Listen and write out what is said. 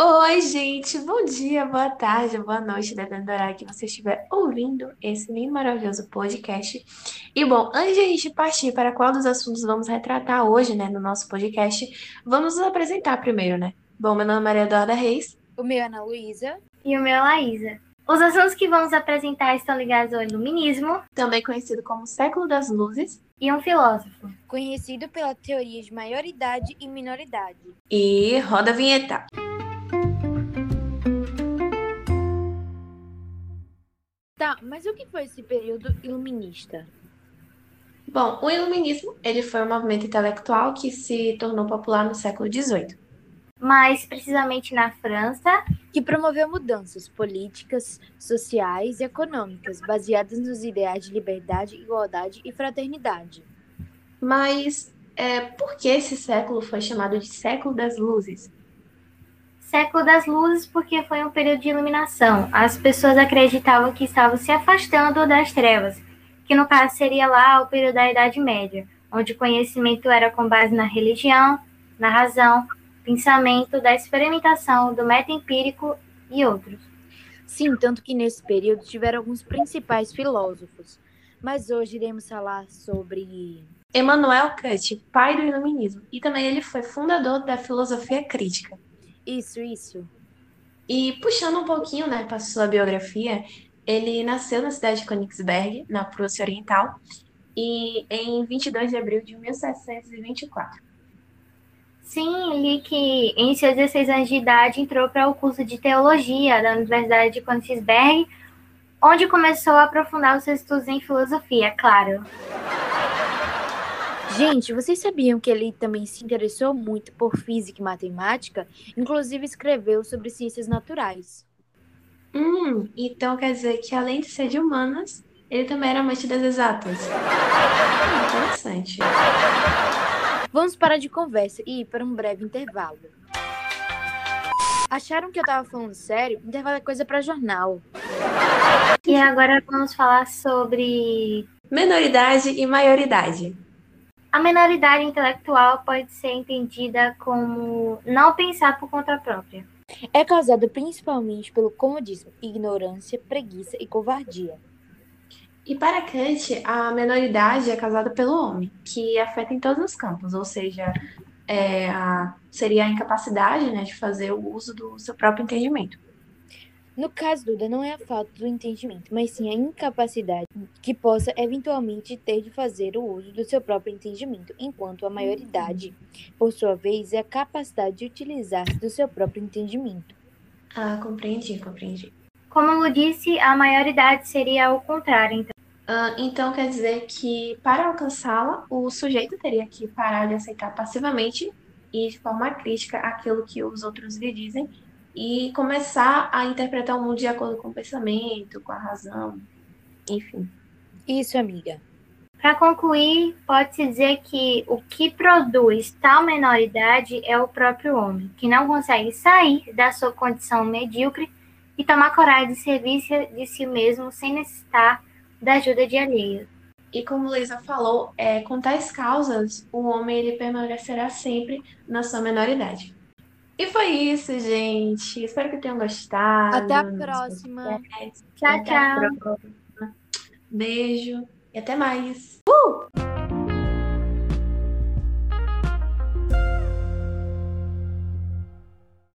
Oi, gente, bom dia, boa tarde, boa noite, dependendo do horário que você estiver ouvindo esse lindo, maravilhoso podcast. E bom, antes de a gente partir para qual dos assuntos vamos retratar hoje, né, no nosso podcast, vamos nos apresentar primeiro, né? Bom, meu nome é Maria Eduarda Reis. O meu é Ana Luísa. E o meu é Laísa. Os assuntos que vamos apresentar estão ligados ao iluminismo, também conhecido como século das luzes, e um filósofo, conhecido pela teoria de maioridade e minoridade. E roda a vinheta. Tá, mas o que foi esse período iluminista? Bom, o iluminismo ele foi um movimento intelectual que se tornou popular no século XVIII. Mais precisamente na França, Que promoveu mudanças políticas, sociais e econômicas baseadas nos ideais de liberdade, igualdade e fraternidade. Mas é, por que esse século foi chamado de século das luzes? século das luzes porque foi um período de iluminação. As pessoas acreditavam que estavam se afastando das trevas, que no caso seria lá o período da Idade Média, onde o conhecimento era com base na religião, na razão, pensamento, da experimentação, do método empírico e outros. Sim, tanto que nesse período tiveram alguns principais filósofos. Mas hoje iremos falar sobre. Emmanuel Kant, pai do iluminismo, e também ele foi fundador da filosofia crítica. Isso, isso. E puxando um pouquinho, né, para sua biografia, ele nasceu na cidade de Königsberg, na Prússia Oriental, e em 22 de abril de 1724. Sim, li que em seus 16 anos de idade entrou para o curso de teologia da Universidade de Königsberg, onde começou a aprofundar os seus estudos em filosofia, claro. Gente, vocês sabiam que ele também se interessou muito por física e matemática? Inclusive escreveu sobre ciências naturais. Hum, então quer dizer que além de ser de humanas, ele também era amante das exatas. Hum, interessante. Vamos parar de conversa e ir para um breve intervalo. Acharam que eu tava falando sério? Intervalo é coisa para jornal. E agora vamos falar sobre Menoridade e maioridade. a menoridade intelectual pode ser entendida como não pensar por conta própria. É causada principalmente pelo comodismo, ignorância, preguiça e covardia. E para Kant, a menoridade é causada pelo homem, que afeta em todos os campos, ou seja, é, a- seria a incapacidade né, de fazer o uso do seu próprio entendimento. No caso Duda, não é a falta do entendimento, mas sim a incapacidade que possa eventualmente ter de fazer o uso do seu próprio entendimento, enquanto a maioridade, por sua vez, é a capacidade de utilizar do seu próprio entendimento. Ah, compreendi, compreendi. Como Lu disse, a maioridade seria o contrário. Então, Então quer dizer que para alcançá-la, o sujeito teria que parar de aceitar passivamente e de forma crítica aquilo que os outros lhe dizem e começar a interpretar o mundo de acordo com o pensamento, com a razão, enfim. Isso, amiga. Para concluir, pode-se dizer que o que produz tal menoridade é o próprio homem, que não consegue sair da sua condição medíocre e tomar coragem de servir de si mesmo sem necessitar da ajuda de alheios. E como Luísa falou, é, com tais causas, o homem ele permanecerá sempre na sua menoridade. E foi isso, gente. Espero que tenham gostado. Até a próxima. Tchau, Até a tchau. próxima. Beijo e até mais.